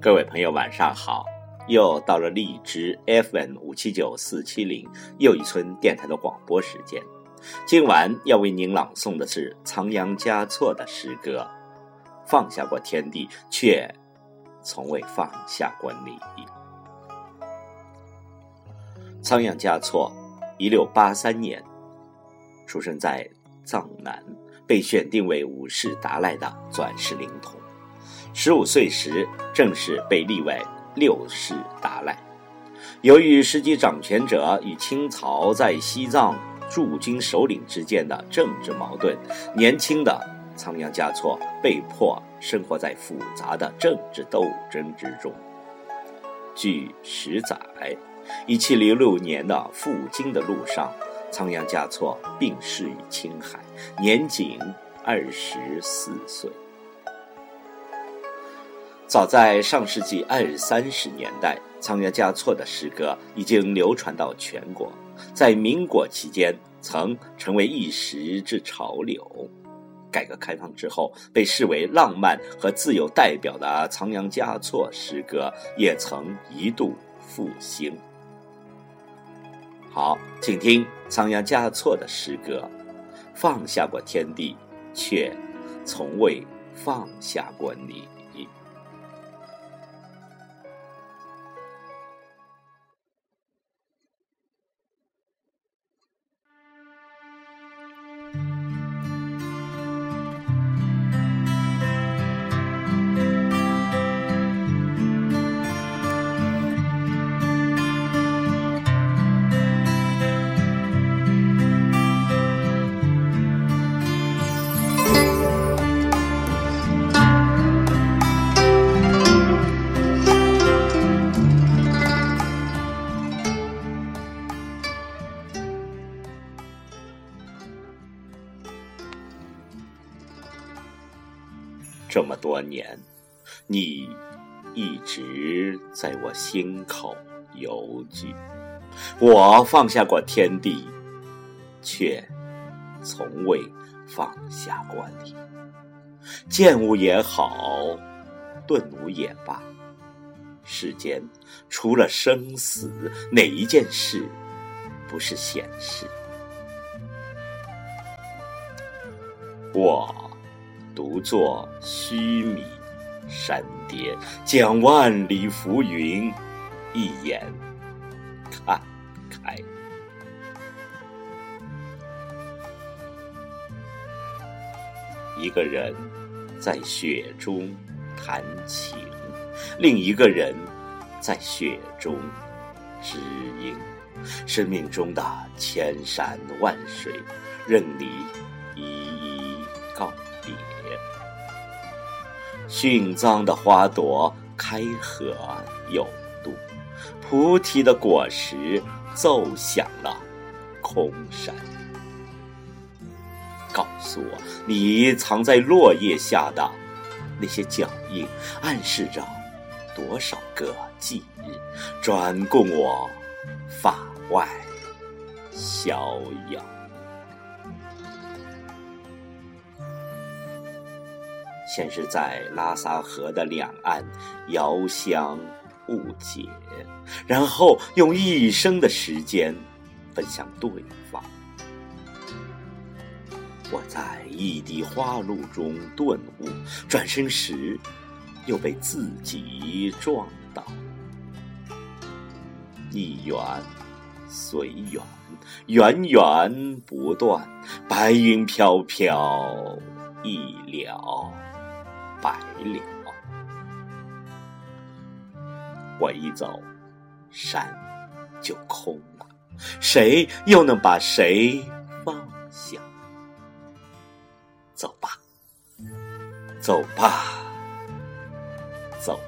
各位朋友，晚上好！又到了荔枝 FM 五七九四七零又一村电台的广播时间。今晚要为您朗诵的是仓央嘉措的诗歌《放下过天地，却从未放下过你》。仓央嘉措，一六八三年出生在藏南，被选定为五世达赖的转世灵童。十五岁时，正式被立为六世达赖。由于实际掌权者与清朝在西藏驻军首领之间的政治矛盾，年轻的仓央嘉措被迫生活在复杂的政治斗争之中。据史载。一七零六年的赴京的路上，仓央嘉措病逝于青海，年仅二十四岁。早在上世纪二三十年代，仓央嘉措的诗歌已经流传到全国，在民国期间曾成为一时之潮流。改革开放之后，被视为浪漫和自由代表的仓央嘉措诗歌也曾一度复兴。好，请听仓央嘉措的诗歌：放下过天地，却从未放下过你。这么多年，你一直在我心口游居。我放下过天地，却从未放下过你。剑舞也好，顿悟也罢，世间除了生死，哪一件事不是闲事？我。独坐须弥山巅，将万里浮云一眼看开。一个人在雪中弹琴，另一个人在雪中知音。生命中的千山万水，任你一一告别。殉葬的花朵开合有度，菩提的果实奏响了空山。告诉我，你藏在落叶下的那些脚印，暗示着多少个忌日，专供我法外逍遥。先是在拉萨河的两岸遥相误解，然后用一生的时间奔向对方。我在一滴花露中顿悟，转身时又被自己撞倒。一缘随缘，源源不断，白云飘飘，一了。白了，我一走，山就空了，谁又能把谁放下？走吧，走吧，走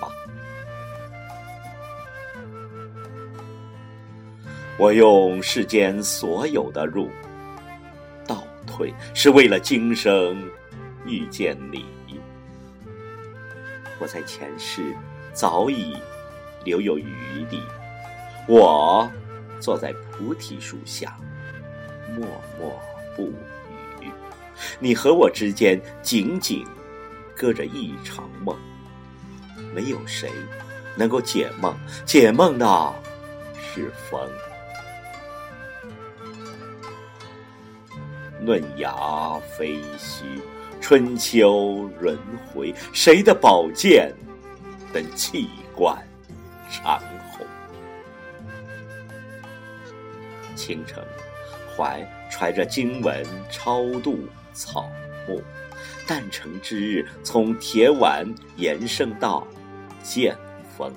吧。我用世间所有的路倒退，是为了今生遇见你。在前世早已留有余地，我坐在菩提树下，默默不语。你和我之间仅仅隔着一场梦，没有谁能够解梦，解梦的是风。论芽飞絮，春秋轮回，谁的宝剑能气贯长虹？清晨，怀揣着经文超度草木，诞辰之日从铁碗延伸到剑锋，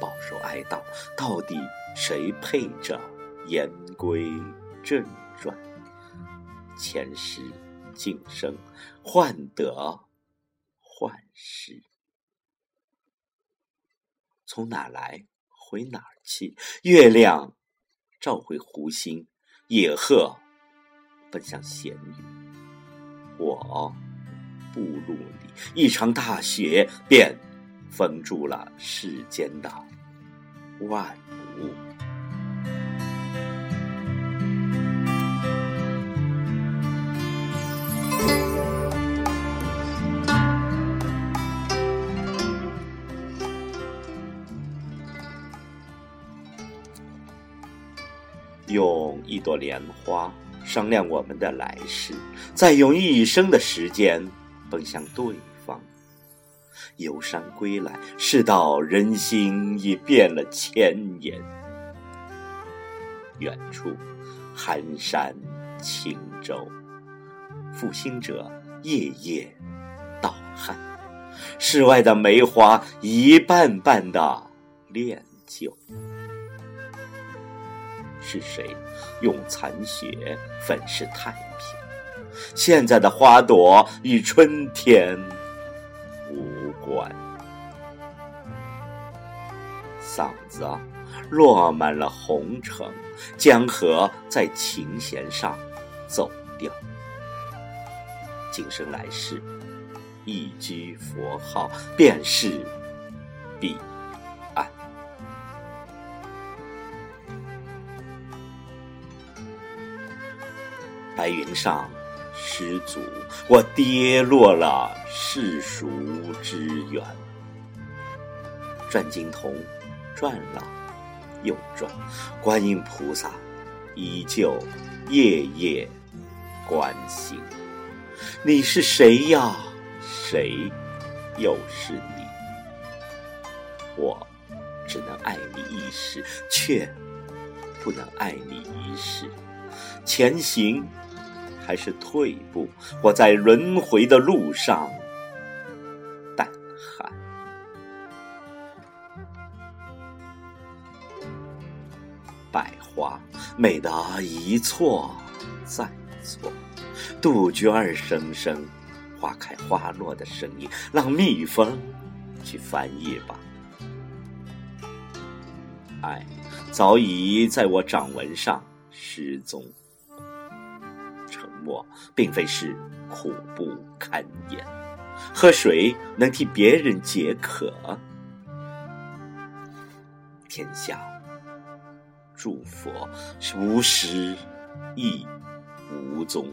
饱受哀悼。到底谁配着言归？正，前世今生，患得患失，从哪来回哪儿去？月亮照回湖心，野鹤奔向咸鱼。我步路里，一场大雪便封住了世间的万物。用一朵莲花商量我们的来世，再用一生的时间奔向对方。游山归来，世道人心已变了千年。远处寒山轻舟，负心者夜夜盗汗。世外的梅花一瓣瓣的恋旧。是谁用残雪粉饰太平？现在的花朵与春天无关。嗓子落满了红尘，江河在琴弦上走调。今生来世，一句佛号便是彼。白云上失足，我跌落了世俗之源。转经筒，转了又转，观音菩萨依旧夜夜关心。你是谁呀？谁又是你？我只能爱你一时，却不能爱你一世。前行。还是退步？我在轮回的路上胆寒。百花美得一错再错，杜鹃儿声声，花开花落的声音，让蜜蜂去翻译吧。爱早已在我掌纹上失踪。我并非是苦不堪言，喝水能替别人解渴，天下诸佛是无始亦无踪。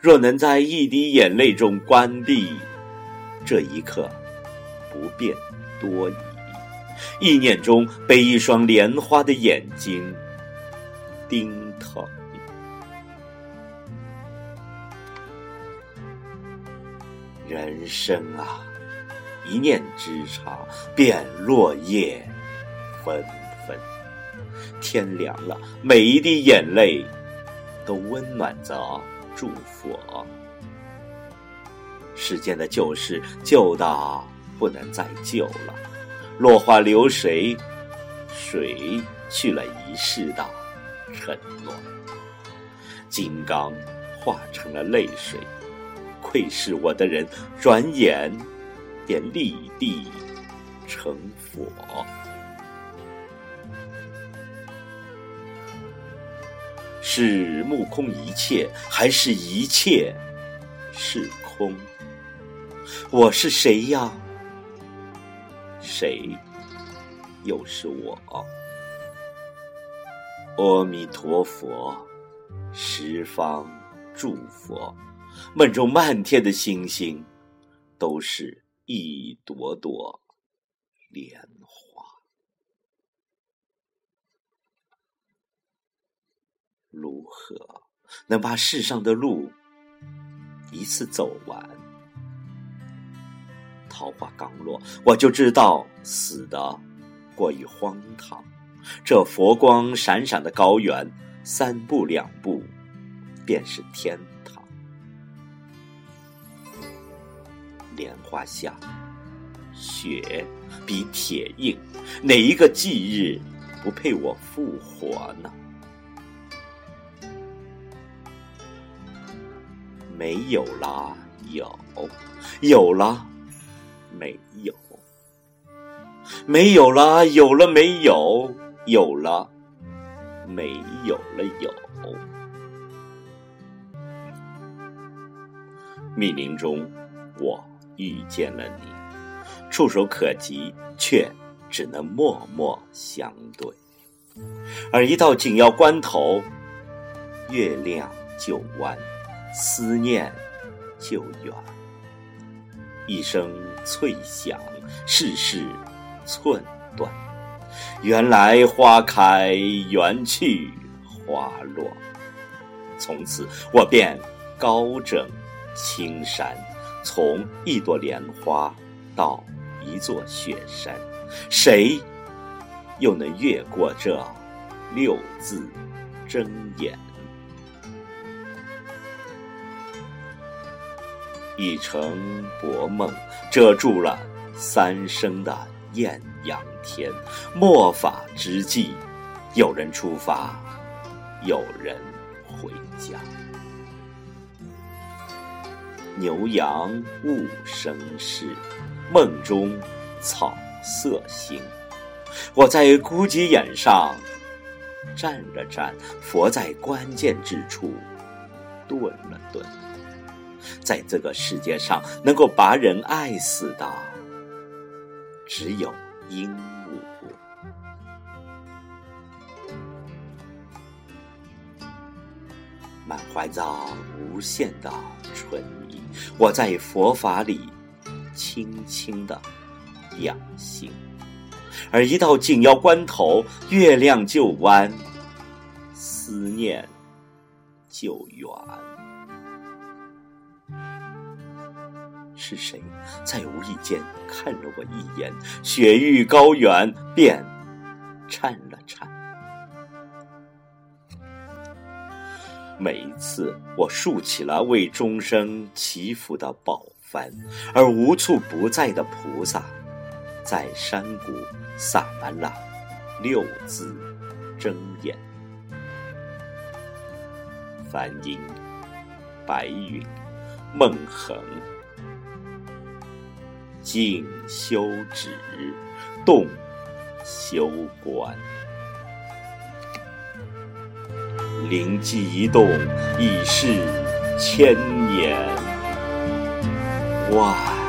若能在一滴眼泪中关闭这一刻，不变多疑。意念中被一双莲花的眼睛盯疼。人生啊，一念之差，便落叶纷纷。天凉了，每一滴眼泪都温暖着祝福。世间的旧事旧到不能再旧了，落花流水，水去了一世的承诺？金刚化成了泪水。窥视我的人，转眼便立地成佛。是目空一切，还是一切是空？我是谁呀？谁又是我？阿弥陀佛，十方诸佛。梦中漫天的星星，都是一朵朵莲花。如何能把世上的路一次走完？桃花刚落，我就知道死的过于荒唐。这佛光闪闪的高原，三步两步便是天莲花下，雪比铁硬，哪一个忌日不配我复活呢？没有了，有；有了，没有；没有了，有了没有；有了，没有了有。密林中，我遇见了你，触手可及，却只能默默相对。而一到紧要关头，月亮就弯。思念就远，一声脆响，世事寸断。原来花开缘去花落，从此我便高枕青山，从一朵莲花到一座雪山，谁又能越过这六字真言？一城薄梦遮住了三生的艳阳天，末法之际，有人出发，有人回家。牛羊勿生事，梦中草色新。我在孤寂眼上站了站，佛在关键之处顿了顿。在这个世界上，能够把人爱死的，只有鹦鹉。满怀着无限的春意，我在佛法里轻轻的养心，而一到紧要关头，月亮就弯，思念就远。是谁在无意间看了我一眼？雪域高原便颤了颤。每一次我竖起了为众生祈福的宝幡，而无处不在的菩萨，在山谷洒满了六字真言：梵音、白云、梦恒。静修止，动修观。灵机一动，已是千年万。